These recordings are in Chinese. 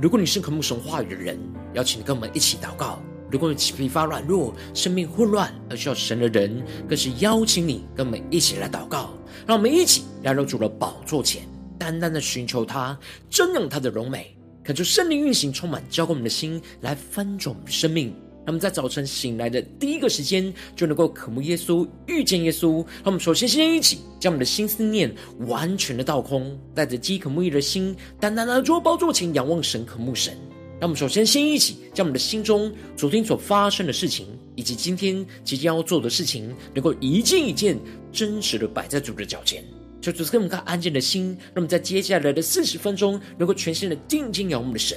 如果你是渴慕神话语的人，邀请你跟我们一起祷告；如果你疲乏软弱、生命混乱而需要神的人，更是邀请你跟我们一起来祷告。让我们一起来到主的宝座前，单单的寻求他，瞻仰他的荣美，恳求圣灵运行，充满交给我们的心，来翻转我们的生命。他们在早晨醒来的第一个时间，就能够渴慕耶稣、遇见耶稣。让我们首先先一起将我们的心思念完全的倒空，带着饥渴慕义的心，单单的坐宝座前仰望神、渴慕神。让我们首先先一起将我们的心中昨天所发生的事情，以及今天即将要做的事情，能够一件一件真实的摆在主的脚前。求主赐给我们安静的心，那么在接下来的四十分钟，能够全心的定睛仰望的神。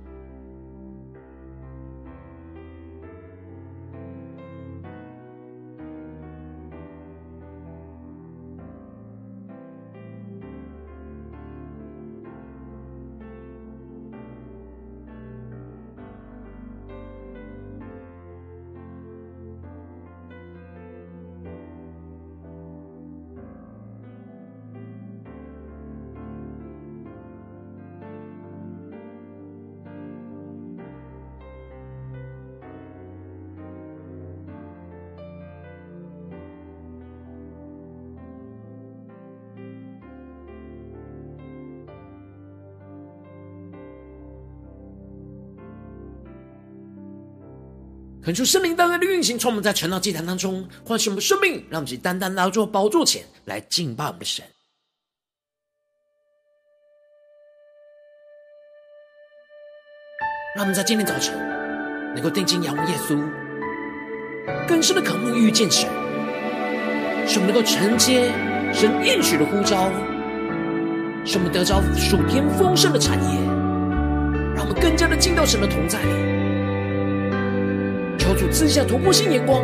恳求圣灵单单的运行，从我们在晨祷祭坛当中唤醒我们的生命，让我们去单单来到宝座前来敬拜我们的神。让我们在今天早晨能够定睛仰望耶稣，更深的渴慕遇见神，使我们能够承接神应许的呼召，使我们得着属天丰盛的产业，让我们更加的进到神的同在里。求主赐下突破性眼光、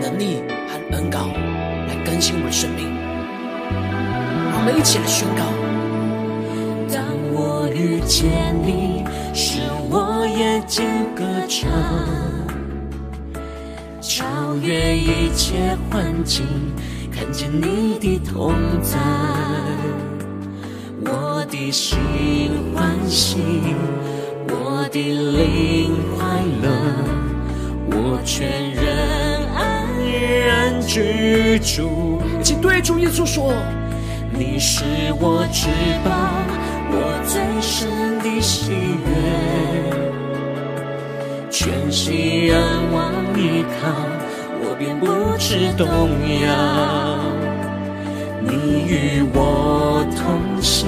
能力和恩膏，来更新我们的生命。我们一起来宣告：当我遇见你，使我眼睛歌唱，超越一切环境，看见你的同在，我的心欢喜，我的灵快乐。我全人安然居住，请对主耶稣说：你是我至宝，我最深的喜悦，全心仰望依靠，我便不知动摇。你与我同行，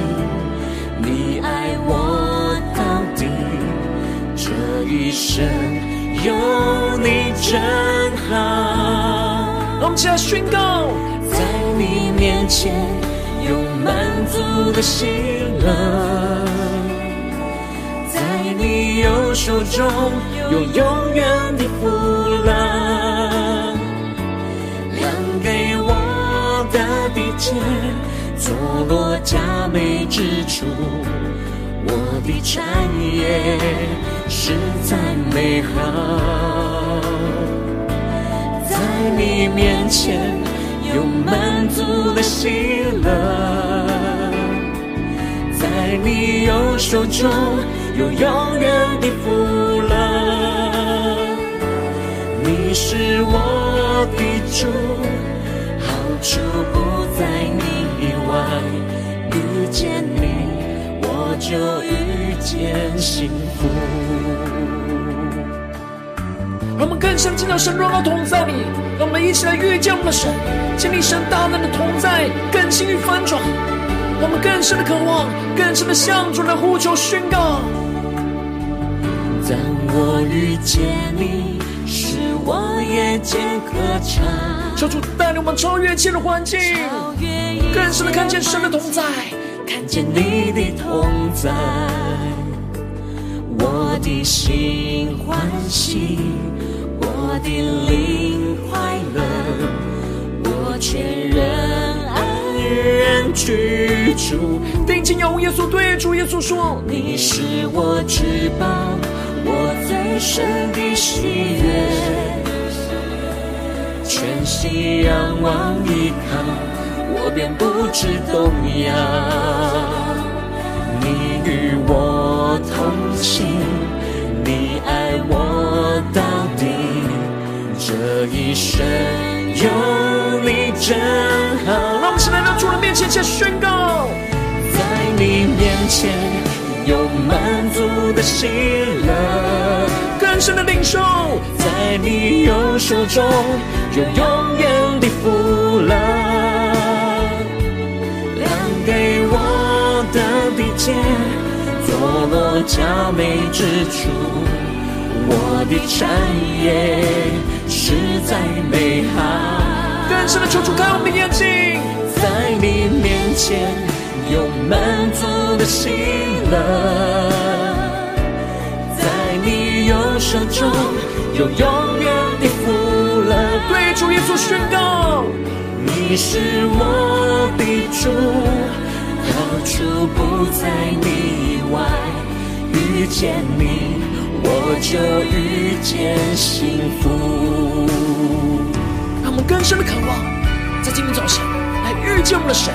你爱我到底，这一生。有你真好，让我们起来宣告，在你面前有满足的喜乐，在你右手中有永远的福乐，量给我的地界，坐落佳美之处。我的产业实在美好，在你面前有满足的喜乐，在你右手中有永远的福乐。你是我的主，好处不在你以外，遇见。就遇见幸福。让我们更深进到神荣耀同在里，让我们一起来遇见我们的神，经历神大能的同在，更新与翻转。让我们更深的渴望，更深的向主来呼求宣告。当我遇见你，是我夜间歌唱。求主带领我们超越一切的环境，更深的看见神的同在。看见你的同在，我的心欢喜，我的灵快乐，我全人安然居住。定睛仰望耶稣，对主耶稣说：你是我至宝，我最深的喜悦。全心仰望依靠，我便不知动摇。你与我同行，你爱我到底，这一生有你真好。让我们一起来到主的面前，先宣告，在你面前有满足的喜乐。更深的领受，在你右手中有永远的福乐，界，坐落佳美之处，我的产业实在美好。更深的求主开我们的眼睛，在你面前有满足的喜乐。手中有永远的福乐，对主耶稣宣告，你是我的主，到处不在你以外，遇见你我就遇见幸福。让我们更深的渴望，在今天早晨来遇见我们的神，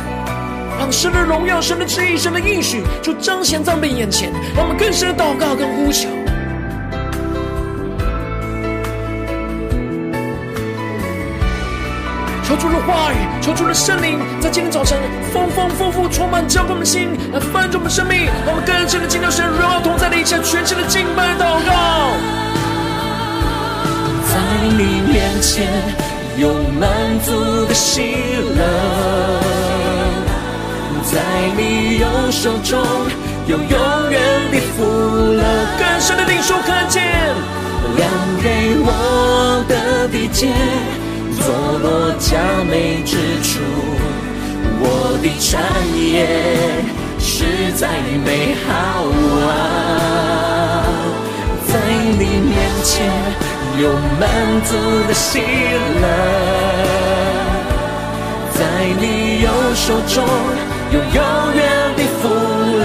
让神的荣耀、神的旨意、神的应许就彰显在我们眼前，让我们更深的祷告跟呼求。求主的话语，求主的圣灵，在今天早晨丰丰富富充满浇灌我们的心，来翻转我们生命，让我们更深的进入神荣耀同在的一切全新的敬拜祷告。在你面前有满足的喜乐，在你右手中有永远的福乐，更深的领受看见，亮给我的地界。坐落佳美之处，我的产业实在美好啊！在你面前有满足的喜乐，在你右手中有永远的福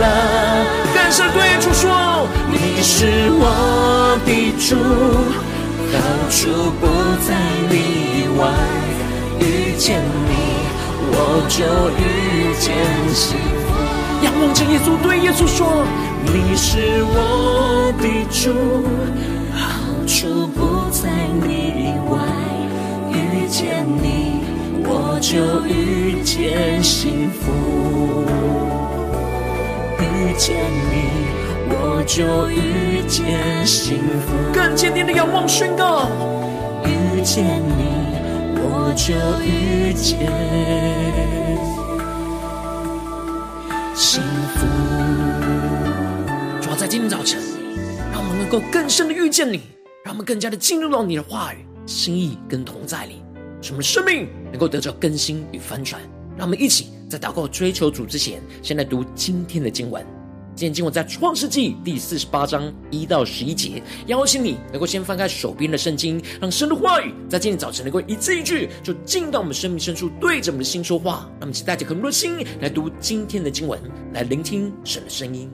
乐。感谢对主说，你是我的主，好处不在你。外遇见你，我就遇见幸福。仰望着耶稣，对耶稣说：“你是我的主，好处不在你以外。遇见你，我就遇见幸福。遇见你，我就遇见幸福。更坚定的仰望宣告：遇见你。”我就遇见幸福。主要在今天早晨，让我们能够更深的遇见你，让我们更加的进入到你的话语、心意跟同在里，使我们生命能够得到更新与翻转。让我们一起在祷告追求主之前，先来读今天的经文。今天经文在创世纪第四十八章一到十一节，邀请你能够先翻开手边的圣经，让神的话语在今天早晨能够一字一句就进到我们生命深处，对着我们的心说话。让我们一起带着很多的心来读今天的经文，来聆听神的声音。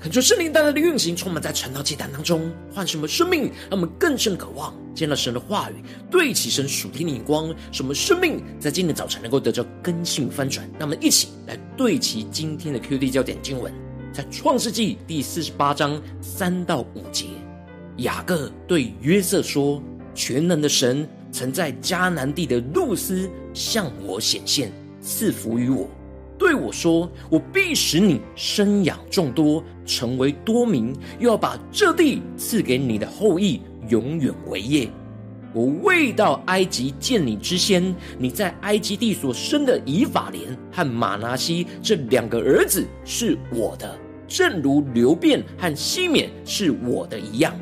恳求圣灵带来的运行，充满在晨祷祭坛当中，唤醒我们生命，让我们更深渴望见到神的话语，对齐神属天的眼光，什么生命在今天早晨能够得到更新翻转。让我们一起来对齐今天的 QD 焦点经文，在创世纪第四十八章三到五节，雅各对约瑟说：“全能的神曾在迦南地的路斯向我显现，赐福于我。”对我说：“我必使你生养众多，成为多民，又要把这地赐给你的后裔，永远为业。我未到埃及见你之先，你在埃及地所生的以法莲和玛拿西这两个儿子是我的，正如流便和西缅是我的一样。”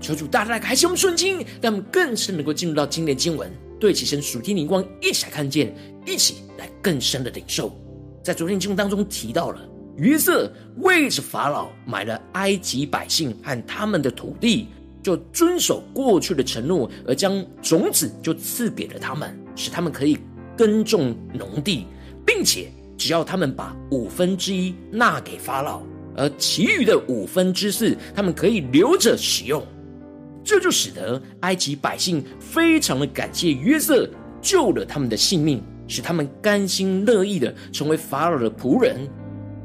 求主大大开启我们顺经，让我们更是能够进入到今天的经文。对其神属天灵光，一起来看见，一起来更深的领受。在昨天经文当中提到了约瑟为着法老买了埃及百姓和他们的土地，就遵守过去的承诺，而将种子就赐给了他们，使他们可以耕种农地，并且只要他们把五分之一纳给法老，而其余的五分之四他们可以留着使用。这就使得埃及百姓非常的感谢约瑟救了他们的性命，使他们甘心乐意的成为法老的仆人，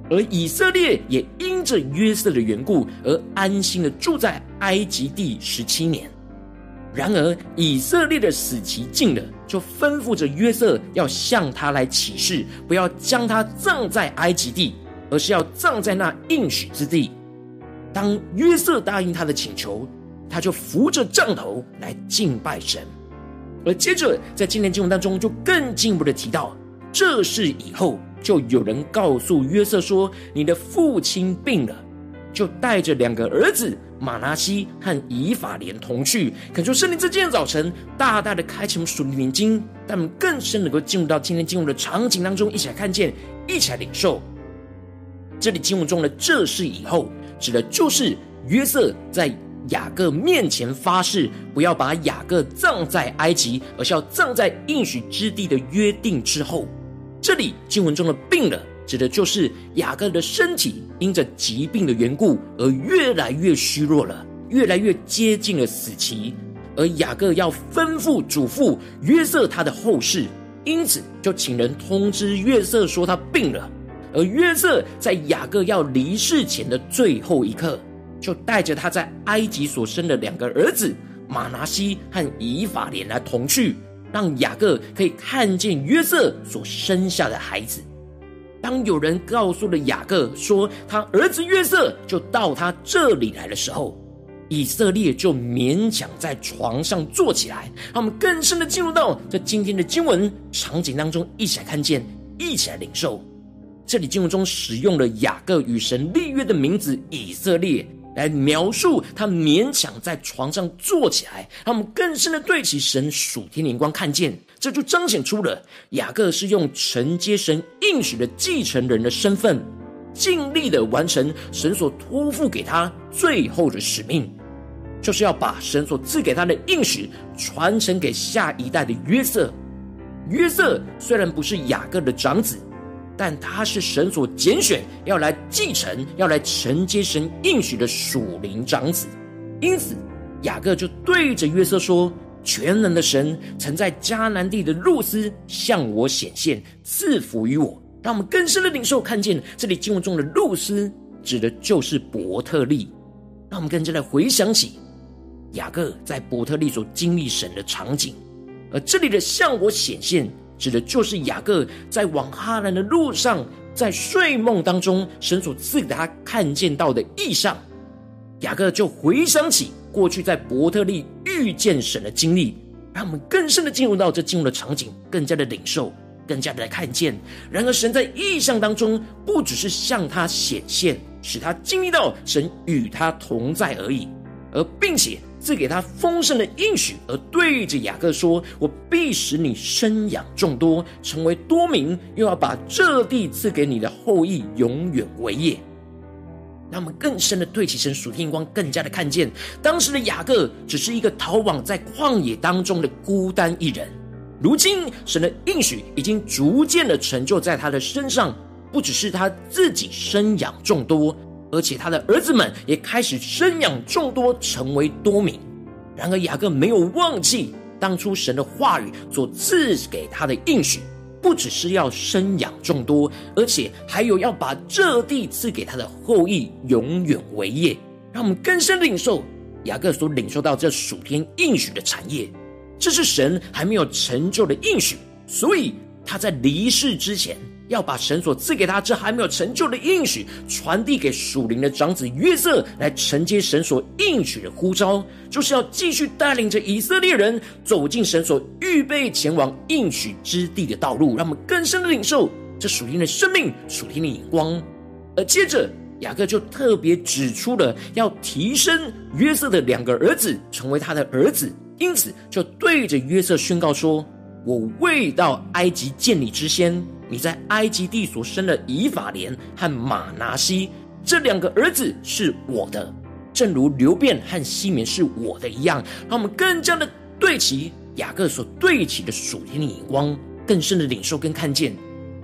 而以色列也因着约瑟的缘故而安心的住在埃及地十七年。然而以色列的死期近了，就吩咐着约瑟要向他来起誓，不要将他葬在埃及地，而是要葬在那应许之地。当约瑟答应他的请求。他就扶着杖头来敬拜神，而接着在今天经文当中就更进一步的提到，这事以后就有人告诉约瑟说：“你的父亲病了。”就带着两个儿子玛拿西和以法莲同去。恳求圣灵在今天早晨大大的开启我们属灵眼睛，让我们更深能够进入到今天经文的场景当中，一起来看见，一起来领受。这里经文中的“这事以后”指的就是约瑟在。雅各面前发誓，不要把雅各葬在埃及，而是要葬在应许之地的约定之后。这里经文中的“病了”，指的就是雅各的身体因着疾病的缘故而越来越虚弱了，越来越接近了死期。而雅各要吩咐嘱咐约瑟他的后事，因此就请人通知约瑟说他病了。而约瑟在雅各要离世前的最后一刻。就带着他在埃及所生的两个儿子马拿西和以法莲来同去，让雅各可以看见约瑟所生下的孩子。当有人告诉了雅各说他儿子约瑟就到他这里来的时候，以色列就勉强在床上坐起来。让我们更深的进入到这今天的经文场景当中，一起来看见，一起来领受。这里经文中使用了雅各与神立约的名字以色列。来描述他勉强在床上坐起来，让我们更深的对齐神属天灵光看见，这就彰显出了雅各是用承接神应许的继承人的身份，尽力的完成神所托付给他最后的使命，就是要把神所赐给他的应许传承给下一代的约瑟。约瑟虽然不是雅各的长子。但他是神所拣选，要来继承、要来承接神应许的属灵长子，因此雅各就对着约瑟说：“全能的神曾在迦南地的路斯向我显现，赐福于我。”让我们更深的领受，看见这里经文中的路斯指的就是伯特利。让我们更加的回想起雅各在伯特利所经历神的场景，而这里的向我显现。指的就是雅各在往哈兰的路上，在睡梦当中，神所赐给他看见到的异象。雅各就回想起过去在伯特利遇见神的经历，让我们更深的进入到这进入的场景，更加的领受，更加的看见。然而，神在异象当中，不只是向他显现，使他经历到神与他同在而已，而并且。赐给他丰盛的应许，而对着雅各说：“我必使你生养众多，成为多民，又要把这地赐给你的后裔，永远为业。”让我们更深的对齐神属天光，更加的看见当时的雅各只是一个逃亡在旷野当中的孤单一人。如今神的应许已经逐渐的成就在他的身上，不只是他自己生养众多。而且他的儿子们也开始生养众多，成为多民。然而雅各没有忘记当初神的话语所赐给他的应许，不只是要生养众多，而且还有要把这地赐给他的后裔永远为业。让我们更深领受雅各所领受到这属天应许的产业，这是神还没有成就的应许，所以他在离世之前。要把神所赐给他这还没有成就的应许传递给属灵的长子约瑟，来承接神所应许的呼召，就是要继续带领着以色列人走进神所预备前往应许之地的道路，让我们更深的领受这属灵的生命、属灵的眼光。而接着雅各就特别指出了要提升约瑟的两个儿子成为他的儿子，因此就对着约瑟宣告说：“我未到埃及见你之先。”你在埃及地所生的以法莲和玛拿西这两个儿子是我的，正如流便和西缅是我的一样。让我们更加的对齐雅各所对齐的属天的眼光，更深的领受跟看见。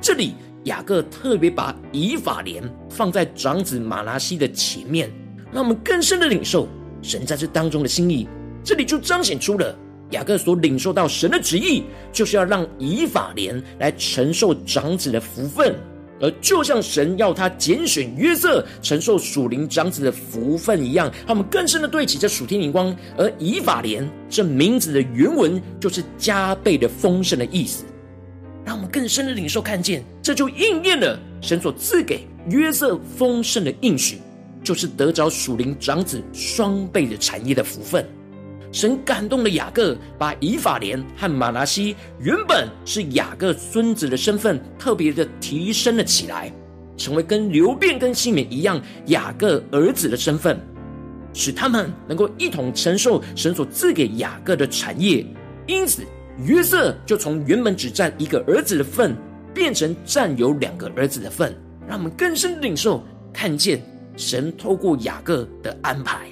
这里雅各特别把以法莲放在长子玛拿西的前面，让我们更深的领受神在这当中的心意。这里就彰显出了。雅各所领受到神的旨意，就是要让以法莲来承受长子的福分，而就像神要他拣选约瑟承受属灵长子的福分一样，他们更深的对齐这属天灵光。而以法莲这名字的原文就是加倍的丰盛的意思，让我们更深的领受看见，这就应验了神所赐给约瑟丰盛的应许，就是得着属灵长子双倍的产业的福分。神感动了雅各，把以法莲和玛拿西原本是雅各孙子的身份，特别的提升了起来，成为跟流便跟西缅一样雅各儿子的身份，使他们能够一同承受神所赐给雅各的产业。因此，约瑟就从原本只占一个儿子的份，变成占有两个儿子的份，让我们更深领受看见神透过雅各的安排，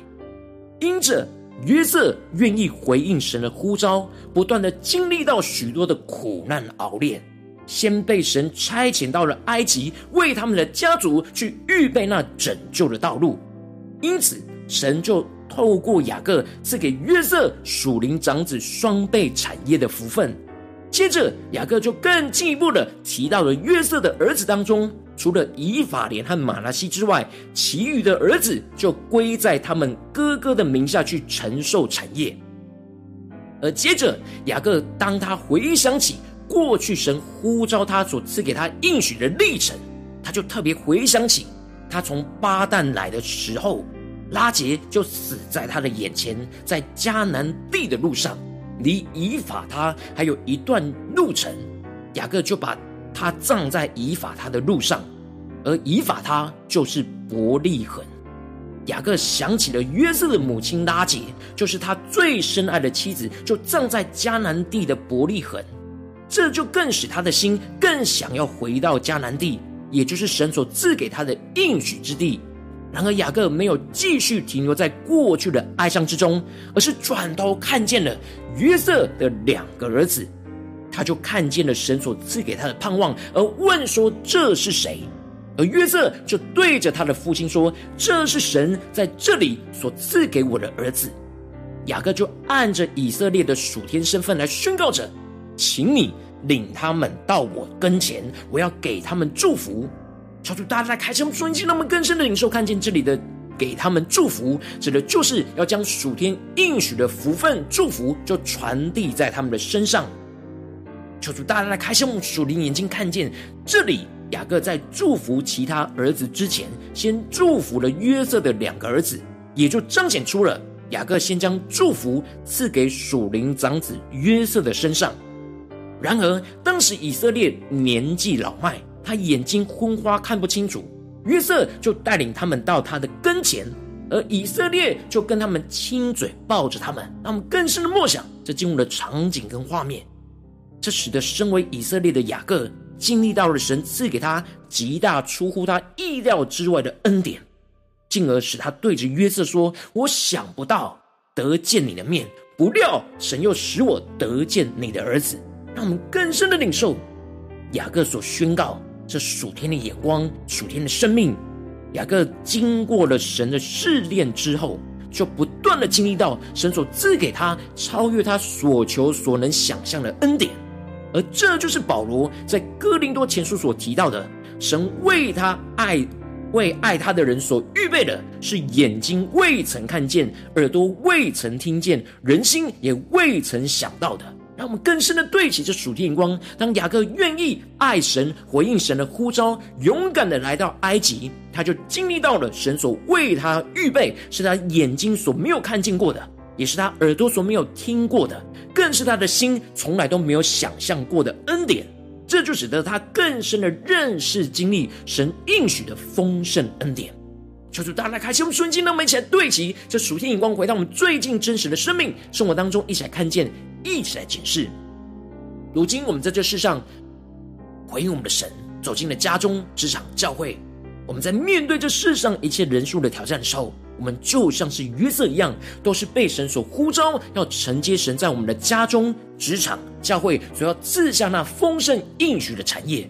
因着。约瑟愿意回应神的呼召，不断的经历到许多的苦难熬炼，先被神差遣到了埃及，为他们的家族去预备那拯救的道路。因此，神就透过雅各赐给约瑟属灵长子双倍产业的福分。接着，雅各就更进一步的提到了约瑟的儿子当中。除了以法莲和玛拿西之外，其余的儿子就归在他们哥哥的名下去承受产业。而接着，雅各当他回想起过去神呼召他所赐给他应许的历程，他就特别回想起他从巴旦来的时候，拉结就死在他的眼前，在迦南地的路上，离以法他还有一段路程，雅各就把。他葬在以法他的路上，而以法他就是伯利恒。雅各想起了约瑟的母亲拉结，就是他最深爱的妻子，就葬在迦南地的伯利恒。这就更使他的心更想要回到迦南地，也就是神所赐给他的应许之地。然而雅各没有继续停留在过去的哀伤之中，而是转头看见了约瑟的两个儿子。他就看见了神所赐给他的盼望，而问说：“这是谁？”而约瑟就对着他的父亲说：“这是神在这里所赐给我的儿子。”雅各就按着以色列的属天身份来宣告着：“请你领他们到我跟前，我要给他们祝福。”求主大家来开启我们属灵心，让我们更深的领受，看见这里的“给他们祝福”，指的就是要将属天应许的福分、祝福，就传递在他们的身上。求主大家来开启我们属灵眼睛，看见这里雅各在祝福其他儿子之前，先祝福了约瑟的两个儿子，也就彰显出了雅各先将祝福赐给属灵长子约瑟的身上。然而当时以色列年纪老迈，他眼睛昏花，看不清楚。约瑟就带领他们到他的跟前，而以色列就跟他们亲嘴抱着他们，让我们更深的默想这进入的场景跟画面。这使得身为以色列的雅各经历到了神赐给他极大出乎他意料之外的恩典，进而使他对着约瑟说：“我想不到得见你的面，不料神又使我得见你的儿子。”让我们更深的领受雅各所宣告这属天的眼光、属天的生命，雅各经过了神的试炼之后，就不断的经历到神所赐给他超越他所求所能想象的恩典，而这就是保罗在哥林多前书所提到的，神为他爱为爱他的人所预备的，是眼睛未曾看见，耳朵未曾听见，人心也未曾想到的。让我们更深的对齐这属天眼光。当雅各愿意爱神、回应神的呼召，勇敢的来到埃及，他就经历到了神所为他预备，是他眼睛所没有看见过的，也是他耳朵所没有听过的，更是他的心从来都没有想象过的恩典。这就使得他更深的认识、经历神应许的丰盛恩典。求主大家开启我们瞬间，让我们一起来对齐这属天眼光，回到我们最近真实的生命生活当中，一起来看见。一起来检视，如今我们在这世上回应我们的神，走进了家中、职场、教会。我们在面对这世上一切人数的挑战的时候，我们就像是约瑟一样，都是被神所呼召，要承接神在我们的家中、职场、教会所要赐下那丰盛应许的产业。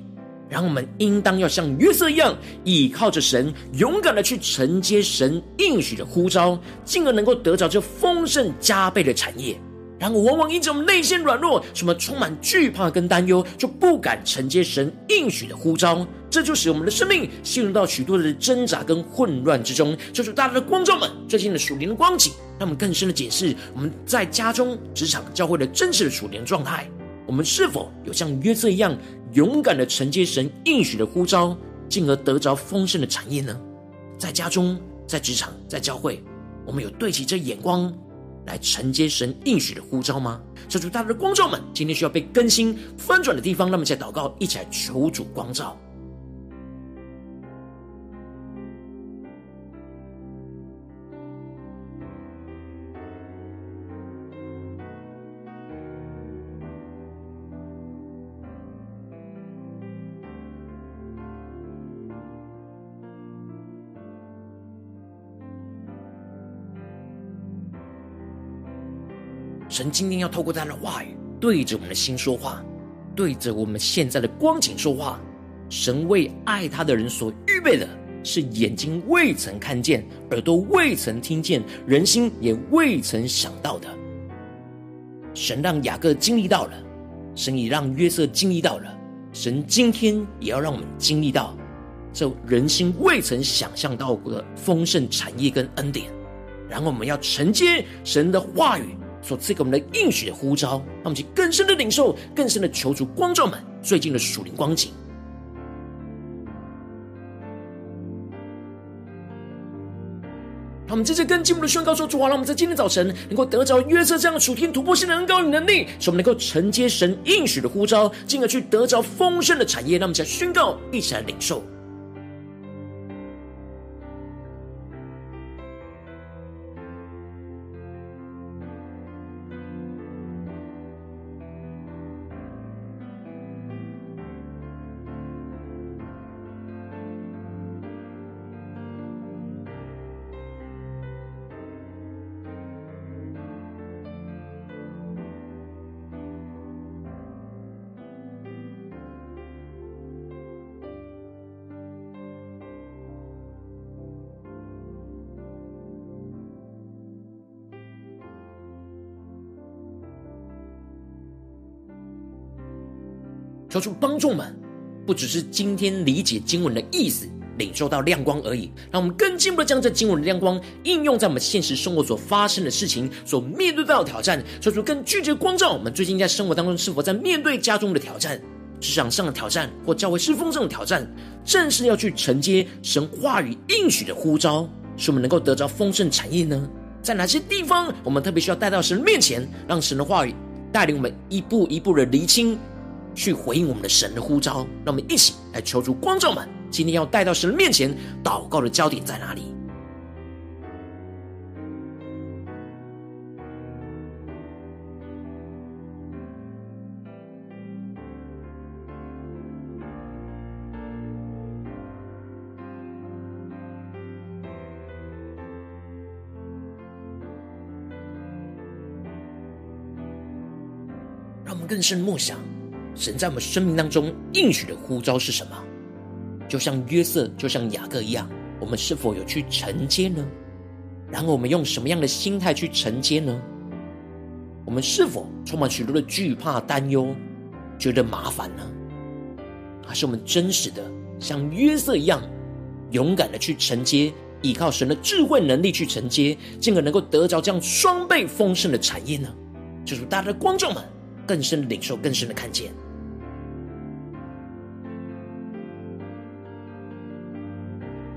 然后我们应当要像约瑟一样，倚靠着神，勇敢的去承接神应许的呼召，进而能够得着这丰盛加倍的产业。然而，往往因着我们内心软弱，什么充满惧怕跟担忧，就不敢承接神应许的呼召，这就使我们的生命陷入到许多的挣扎跟混乱之中。就是大家的光照们最近的属灵的光景，让我们更深的解释我们在家中、职场、教会的真实的属灵状态。我们是否有像约瑟一样勇敢的承接神应许的呼召，进而得着丰盛的产业呢？在家中、在职场、在教会，我们有对齐这眼光，来承接神应许的呼召吗？这主大大的光照们，今天需要被更新翻转的地方，那么在祷告，一起来求主光照。神今天要透过他的话语，对着我们的心说话，对着我们现在的光景说话。神为爱他的人所预备的，是眼睛未曾看见，耳朵未曾听见，人心也未曾想到的。神让雅各经历到了，神也让约瑟经历到了，神今天也要让我们经历到，这人心未曾想象到的丰盛产业跟恩典。然后我们要承接神的话语。所赐给我们的应许的呼召，让我们去更深的领受，更深的求主光照们最近的属灵光景。让我们接着更进一步的宣告说：主啊，让我们在今天早晨能够得着约瑟这样的属天突破性的恩膏与能力，使我们能够承接神应许的呼召，进而去得着丰盛的产业。让我们再宣告，一起来领受。求主帮助们，不只是今天理解经文的意思，领受到亮光而已。让我们更进一步的将这经文的亮光应用在我们现实生活所发生的事情、所面对到的挑战。求主更具体的光照我们，最近在生活当中是否在面对家中的挑战、职场上的挑战或教会侍奉上的挑战，正是要去承接神话语应许的呼召，使我们能够得着丰盛产业呢？在哪些地方我们特别需要带到神面前，让神的话语带领我们一步一步的厘清？去回应我们的神的呼召，让我们一起来求主光照们。今天要带到神的面前祷告的焦点在哪里？让我们更深默想。神在我们生命当中应许的呼召是什么？就像约瑟，就像雅各一样，我们是否有去承接呢？然后我们用什么样的心态去承接呢？我们是否充满许多的惧怕、担忧，觉得麻烦呢？还是我们真实的像约瑟一样，勇敢的去承接，依靠神的智慧能力去承接，进而能够得着这样双倍丰盛的产业呢？就是大家的观众们更深的领受，更深的看见。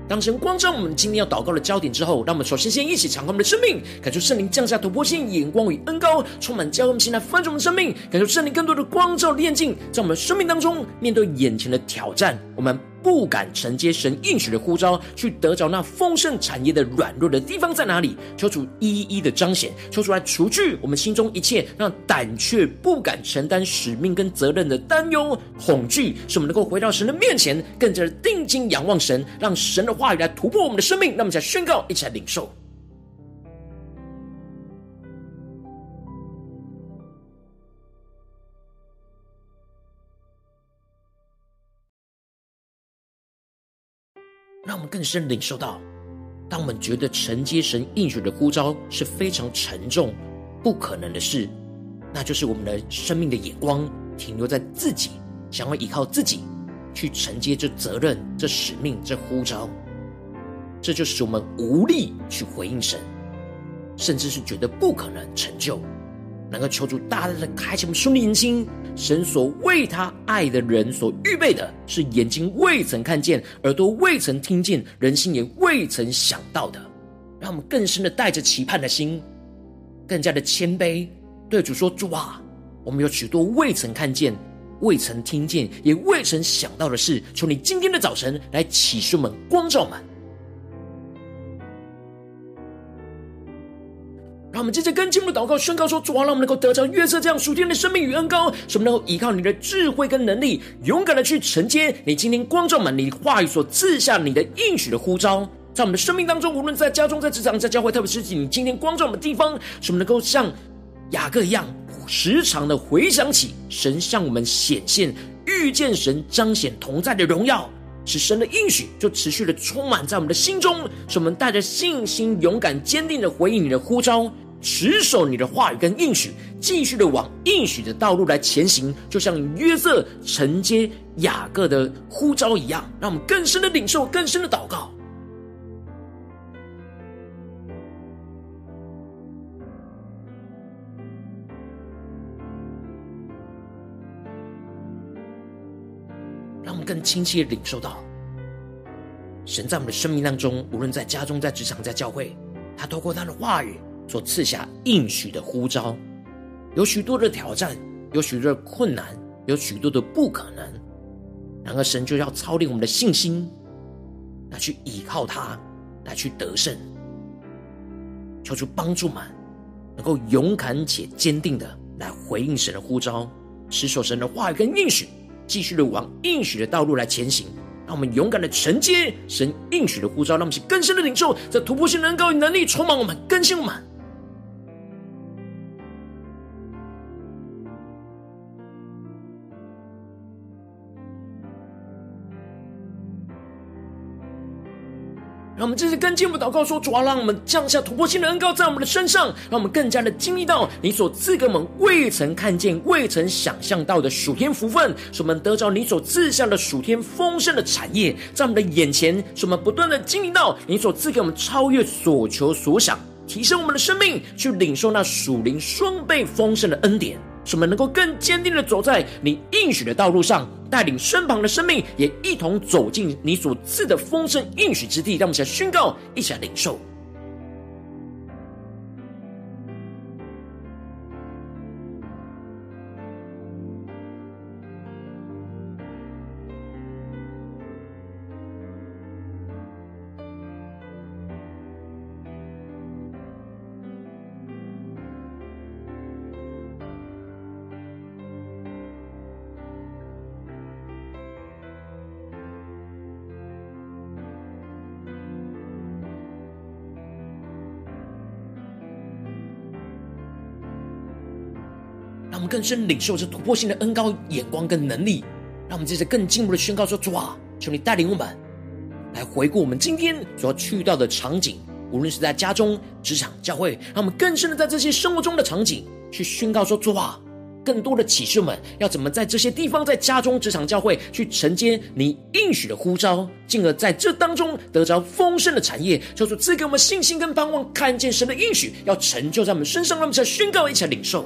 当成光照我们今天要祷告的焦点之后，让我们首先先一起敞开我们的生命，感受圣灵降下突破性眼光与恩膏，充满教会我们现在翻转我们的生命，感受圣灵更多的光照炼净，在我们生命当中面对眼前的挑战，我们。不敢承接神应许的呼召，去得着那丰盛产业的软弱的地方在哪里？求主一一的彰显，求主来除去我们心中一切让胆怯、不敢承担使命跟责任的担忧、恐惧，使我们能够回到神的面前，更加的定睛仰望神，让神的话语来突破我们的生命。那么，在宣告，一起来领受。让我们更深领受到，当我们觉得承接神应许的呼召是非常沉重、不可能的事，那就是我们的生命的眼光停留在自己，想要依靠自己去承接这责任、这使命、这呼召，这就使我们无力去回应神，甚至是觉得不可能成就。能够求主大大的开启我们属灵眼睛，神所为他爱的人所预备的，是眼睛未曾看见，耳朵未曾听见，人心也未曾想到的。让我们更深的带着期盼的心，更加的谦卑，对主说：“主啊，我们有许多未曾看见、未曾听见，也未曾想到的事，求你今天的早晨来启示我们、光照们。”让我们接着跟进我们的祷告，宣告说：“主啊，让我们能够得着约瑟这样属天的生命与恩膏，使我们能够依靠你的智慧跟能力，勇敢的去承接你今天光照满你话语所赐下你的应许的呼召，在我们的生命当中，无论在家中、在职场、在教会，特别是你今天光照我们的地方，使我们能够像雅各一样，时常的回想起神向我们显现、遇见神彰显同在的荣耀，使神的应许就持续的充满在我们的心中，使我们带着信心、勇敢、坚定的回应你的呼召。”持守你的话语跟应许，继续的往应许的道路来前行，就像约瑟承接雅各的呼召一样，让我们更深的领受，更深的祷告。让我们更清晰的领受到，神在我们的生命当中，无论在家中、在职场、在教会，他透过他的话语。所赐下应许的呼召，有许多的挑战，有许多的困难，有许多的不可能。然而，神就要操练我们的信心，来去依靠他，来去得胜。求主帮助们，能够勇敢且坚定的来回应神的呼召，持守神的话语跟应许，继续的往应许的道路来前行。让我们勇敢的承接神应许的呼召，让我们去更深的领受，在突破性的恩膏与能力充满我们，更新我们。让我们这次跟进我们祷告说：主啊，让我们降下突破性的恩膏在我们的身上，让我们更加的经历到你所赐给我们未曾看见、未曾想象到的属天福分，使我们得着你所赐下的属天丰盛的产业在我们的眼前，使我们不断的经历到你所赐给我们超越所求所想，提升我们的生命，去领受那属灵双倍丰盛的恩典。使我们能够更坚定的走在你应许的道路上，带领身旁的生命也一同走进你所赐的丰盛应许之地。让我们一起来宣告，一起来领受。更深领受这突破性的恩膏、眼光跟能力，让我们接着更进一步的宣告说：主啊，求你带领我们，来回顾我们今天所要去到的场景，无论是在家中、职场、教会，让我们更深的在这些生活中的场景去宣告说：主啊，更多的启示们要怎么在这些地方，在家中、职场、教会去承接你应许的呼召，进而在这当中得着丰盛的产业，求主赐给我们信心跟盼望，看见神的应许要成就在我们身上，让我们来宣告，一起来领受。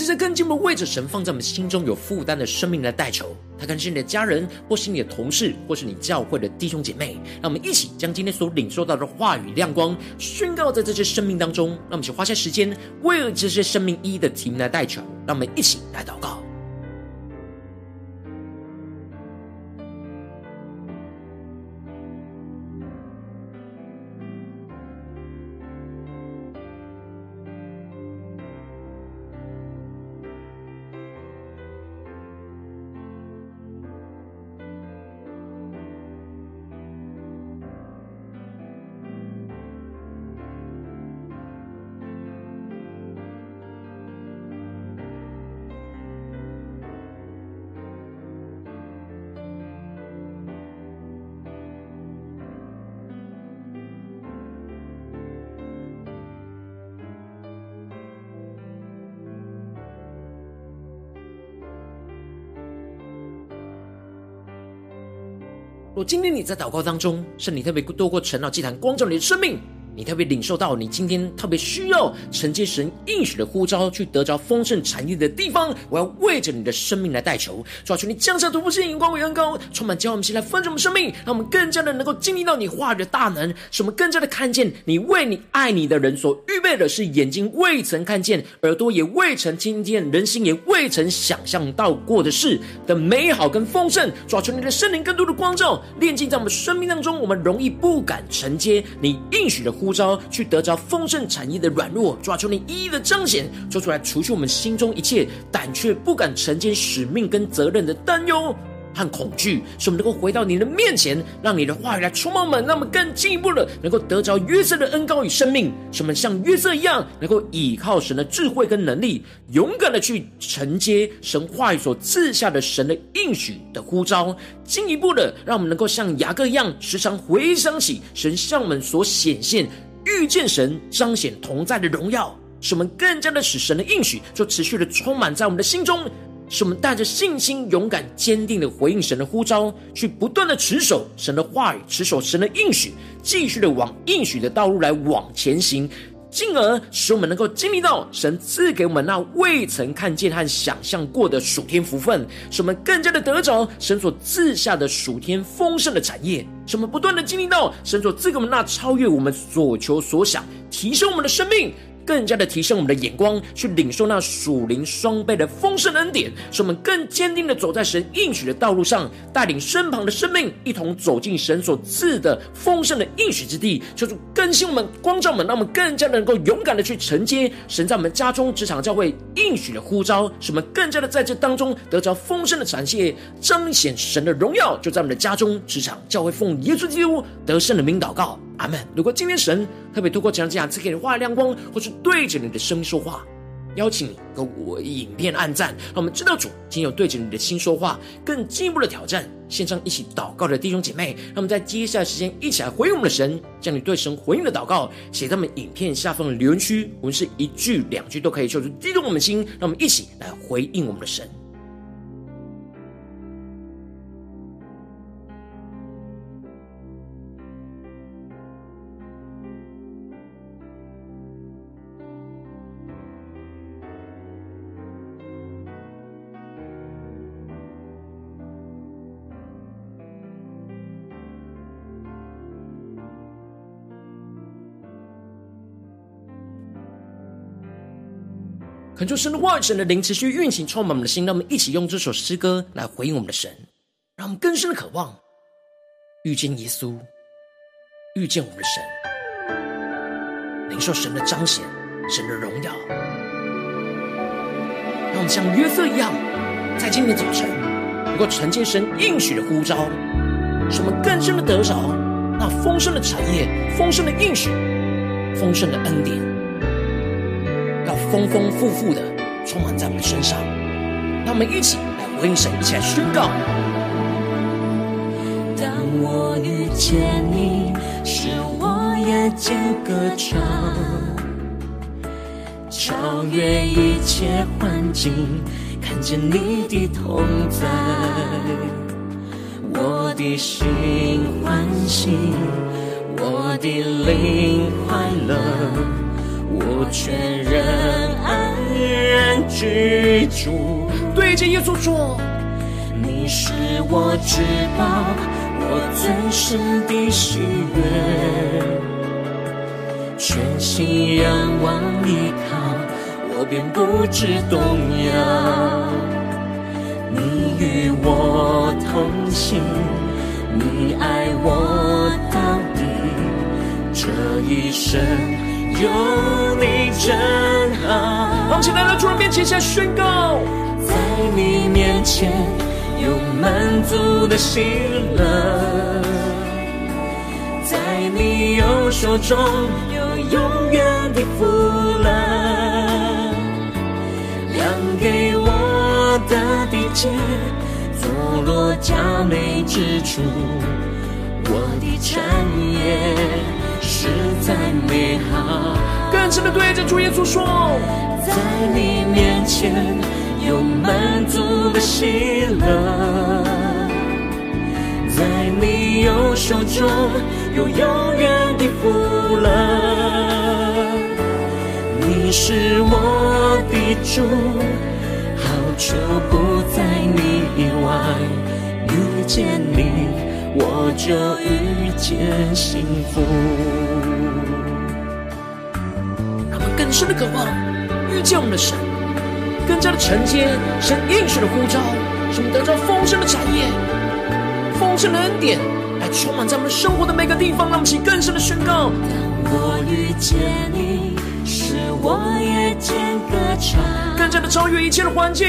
这些更进一步为着神放在我们心中有负担的生命来代求，他可能是你的家人，或是你的同事，或是你教会的弟兄姐妹。让我们一起将今天所领受到的话语亮光宣告在这些生命当中。让我们一起花些时间为了这些生命一一的题目来代求。让我们一起来祷告。若今天你在祷告当中，圣灵特别透过晨祷祭坛光照你的生命。你特别领受到，你今天特别需要承接神应许的呼召，去得着丰盛产业的地方。我要为着你的生命来代求，抓住你降下突破性眼光为恩膏，充满教我们先来分盛我们生命，让我们更加的能够经历到你话语的大能，使我们更加的看见你为你爱你的人所预备的是眼睛未曾看见，耳朵也未曾听见，人心也未曾想象到过的事的美好跟丰盛。抓住你的圣灵更多的光照，炼净在我们生命当中，我们容易不敢承接你应许的呼召。去得着丰盛产业的软弱，抓住你一一的彰显，做出来，除去我们心中一切胆怯、不敢承接使命跟责任的担忧和恐惧，使我们能够回到你的面前，让你的话语来充满我们，让我们更进一步的能够得着约瑟的恩膏与生命，使我们像约瑟一样，能够倚靠神的智慧跟能力，勇敢的去承接神话语所赐下的神的应许的呼召，进一步的让我们能够像雅各一样，时常回想起神向我们所显现。遇见神彰显同在的荣耀，使我们更加的使神的应许就持续的充满在我们的心中，使我们带着信心、勇敢、坚定的回应神的呼召，去不断的持守神的话语，持守神的应许，继续的往应许的道路来往前行。进而使我们能够经历到神赐给我们那未曾看见和想象过的属天福分，使我们更加的得着神所赐下的属天丰盛的产业，使我们不断的经历到神所赐给我们那超越我们所求所想，提升我们的生命。更加的提升我们的眼光，去领受那属灵双倍的丰盛恩典，使我们更坚定的走在神应许的道路上，带领身旁的生命一同走进神所赐的丰盛的应许之地。求主更新我们，光照我们，让我们更加的能够勇敢的去承接神在我们家中、职场、教会应许的呼召，使我们更加的在这当中得着丰盛的产业，彰显神的荣耀。就在我们的家中、职场、教会，奉耶稣基督得胜的名祷告。阿门。如果今天神特别透过这样这样赐给你话语亮光，或是对着你的生命说话，邀请你跟我影片按赞，让我们知道主今天有对着你的心说话，更进一步的挑战。线上一起祷告的弟兄姐妹，让我们在接下来时间一起来回应我们的神，将你对神回应的祷告写在我们影片下方的留言区，我们是一句两句都可以，求出激动我们的心，让我们一起来回应我们的神。恳求神的万、神的灵持续运行，充满我们的心。让我们一起用这首诗歌来回应我们的神，让我们更深的渴望遇见耶稣，遇见我们的神，领受神的彰显、神的荣耀。让我们像约瑟一样，在今天早晨能够承接神应许的呼召，使我们更深的得着那丰盛的产业、丰盛的应许、丰盛的恩典。丰丰富富的充满在我们身上，让我们一起来回应神，一起来宣告。当我遇见你，使我夜间歌唱，超越一切环境，看见你的同在，我的心欢喜，我的灵快乐。我全人安然居住。对着耶稣说：“你是我至宝，我最深的喜悦。全心仰望依靠，我便不知动摇。你与我同行，你爱我到底，这一生。”有你真好，让我们来到主人面前，下宣告，在你面前有满足的喜乐，在你右手中有永远的福乐，量给我的地界，坐落佳美之处，我的产业。实在美好，更深的对着主耶稣说，在你面前有满足的喜乐，在你右手中有永远的福乐。你是我的主，好处不在你以外，遇见你。我就遇见幸福。让我们更深的渴望遇见我们的神，更加的承接神应许的呼召，使我们得到丰盛的产业、丰盛的恩典，来充满在我们生活的每个地方。让我们起更深的宣告：当我遇见你，使我夜间歌唱，更加的超越一切的环境，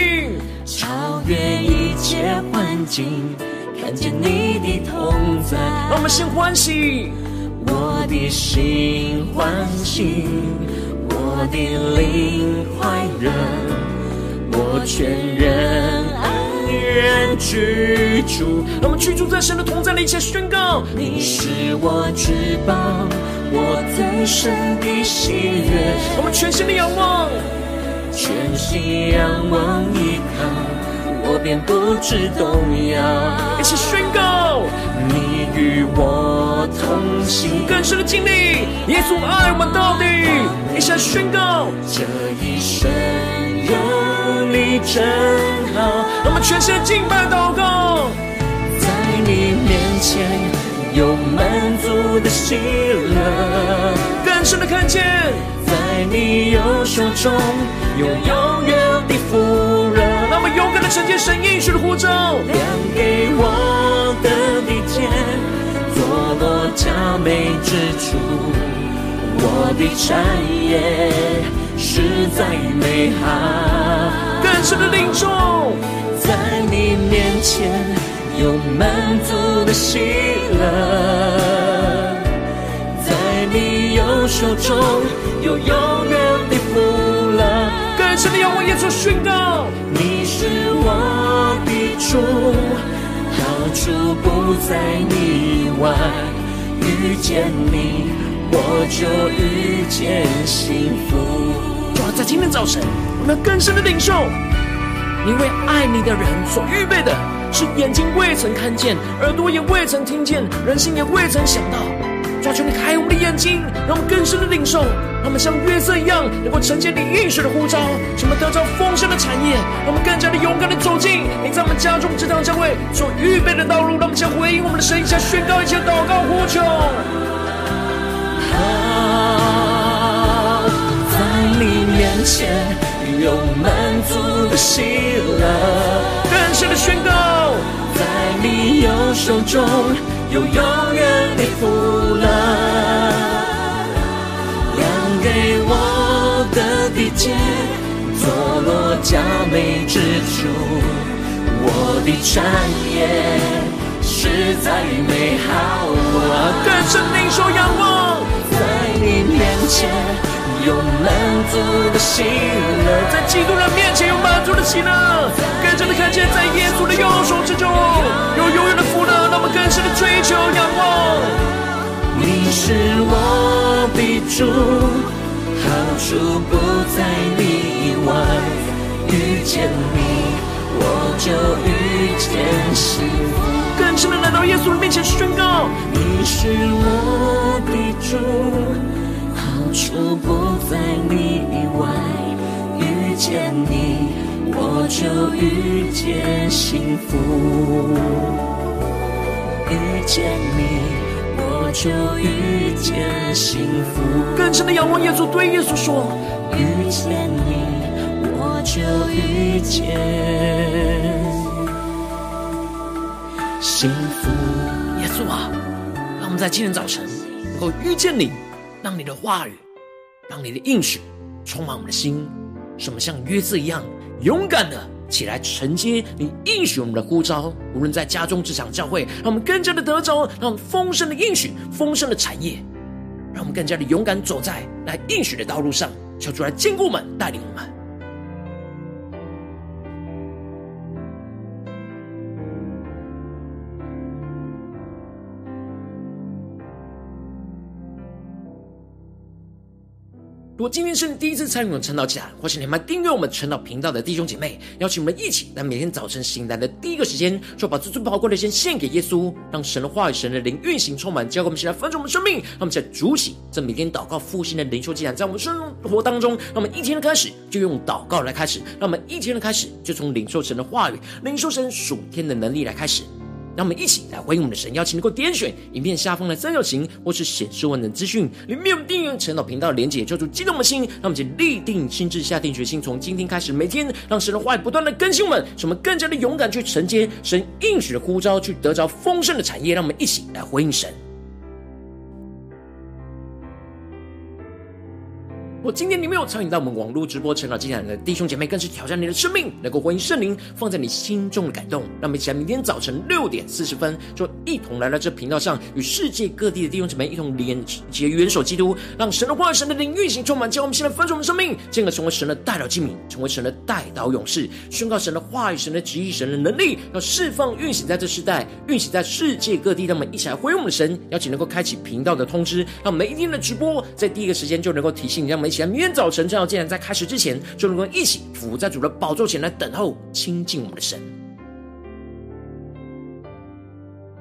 超越一切环境。看见你的同在，让我们心欢喜，我的心欢喜，我的灵快乐，我全人安然居住。让我们居住在神的同在里，一起宣告：你是我至宝，我最深的喜悦。我们全心的仰望，全心仰望依靠。我便不知动摇，一起宣告，你与我同行，更深的经历，耶稣爱我们到底。一起来宣告，这一生有你真好。我们全心的敬拜祷告，在你面前有满足的喜乐，更深的看见，在你右手中有永远的福乐。我们勇敢的承接神应许的呼召，量给我的地界，坐落佳美之处，我的产业实在美好。更深的领受，在你面前有满足的喜乐，在你右手中有永远的福乐。更深的仰望，耶稣宣告：你是我的主，好处不在你外。遇见你，我就遇见幸福。就要在今天早晨，我们要更深的领受，你为爱你的人所预备的，是眼睛未曾看见，耳朵也未曾听见，人心也未曾想到。抓住你开我们的眼睛，让我们更深的领受，让我们像约瑟一样，能够承接你应许的呼召，使我们得着丰盛的产业，让我们更加的勇敢的走进你在我们家中这堂教会所预备的道路，让我们将回应我们的神，一起宣告，一切祷告呼求。好，在你面前有满足的喜乐。更深的宣告，在你右手中有永远的福产业。实在美好啊！更深领受仰望，在你面前有满足的喜乐，在基督人面前有满足的喜乐，更深的看见在耶稣的右手之中有永远的福乐，让我们更深的追求仰望。你是我的主，好处不在你以外，遇见你我就遇见幸福。更深的来到耶稣的面前宣告：你是我的主，好处不在你以外，遇见你我就遇见幸福，遇见你我就遇见幸福。更深的仰望耶稣，对耶稣说：遇见你我就遇见。幸福，耶稣啊，让我们在今天早晨能够遇见你，让你的话语，让你的应许充满我们的心，使我们像约瑟一样勇敢的起来承接你应许我们的呼召。无论在家中、职场、教会，让我们更加的得着，让我们丰盛的应许、丰盛的产业，让我们更加的勇敢走在来应许的道路上，求主来坚固我们，带领我们。如果今天是你第一次参与我们晨祷祭坛，或是你们订阅我们晨祷频道的弟兄姐妹，邀请我们一起在每天早晨醒来的第一个时间，就把最最宝贵的先献给耶稣，让神的话语、神的灵运行充满，交给我们，起来丰盛我们生命。让我们在主起这每天祷告复兴的灵修祭坛，在我们生活当中，让我们一天的开始就用祷告来开始，让我们一天的开始就从领受神的话语、领受神属天的能力来开始。让我们一起来回应我们的神，邀请能够点选影片下方的三角形，或是显示文的资讯里面有订阅陈导频道的连结，叫做激动的心，让我们就立定心。智，下定决心，从今天开始，每天让神的话语不断的更新我们，使我们更加的勇敢去承接神应许的呼召，去得着丰盛的产业。让我们一起来回应神。我今天你没有参与到我们网络直播晨祷祭坛的弟兄姐妹，更是挑战你的生命，能够回应圣灵放在你心中的感动。让我们一起来，明天早晨六点四十分，就一同来到这频道上，与世界各地的弟兄姐妹一同连结元首基督，让神的话语、神的灵运行充满，将我们现在分盛我们生命，进而成为神的代祷器皿，成为神的代祷勇士，宣告神的话语、神的旨意、神的能力，要释放运行在这世代，运行在世界各地。让我们一起来回应我们的神，邀请能够开启频道的通知，让每一天的直播在第一个时间就能够提醒你，让我们。起来，明天早晨正要竟然在开始之前，就能够一起伏在主的宝座前来等候亲近我们的神。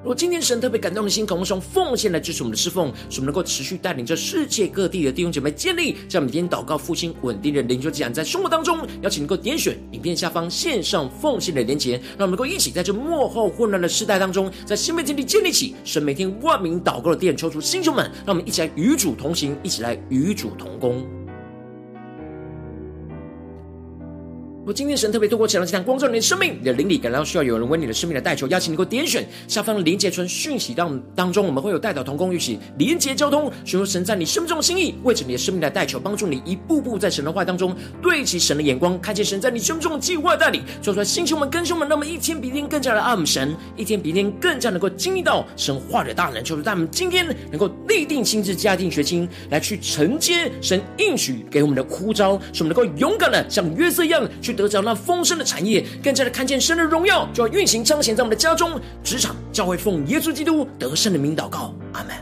如果今天神特别感动的心，渴望用奉献来支持我们的侍奉，使我们能够持续带领着世界各地的弟兄姐妹建立这样每天祷告复兴稳定的灵修祭坛，在生活当中，邀请能够点选影片下方线上奉献的连结，让我们能够一起在这幕后混乱的时代当中，在新媒体里建立起神每天万名祷告的殿，抽出弟兄们，让我们一起来与主同行，一起来与主同工。我今天神特别透过前两这样光照你的生命，你的灵里感到需要有人为你的生命来代求，邀请你给我点选下方连结，村讯息当当中，我们会有代祷同工一起连结交通，寻求神在你生命中的心意，为着你的生命来代求，帮助你一步步在神的话当中对齐神的眼光，看见神在你生命中的计划带领，说出来星球们更新我们，那么一天比一天更加的爱慕神，一天比一天更加能够经历到神话的大能，求主在我们今天能够立定心智，下定决心来去承接神应许给我们的呼召，使我们能够勇敢的像约瑟一样去得着那丰盛的产业，更加的看见神的荣耀，就要运行彰显在我们的家中、职场、教会，奉耶稣基督得胜的名祷告，阿门。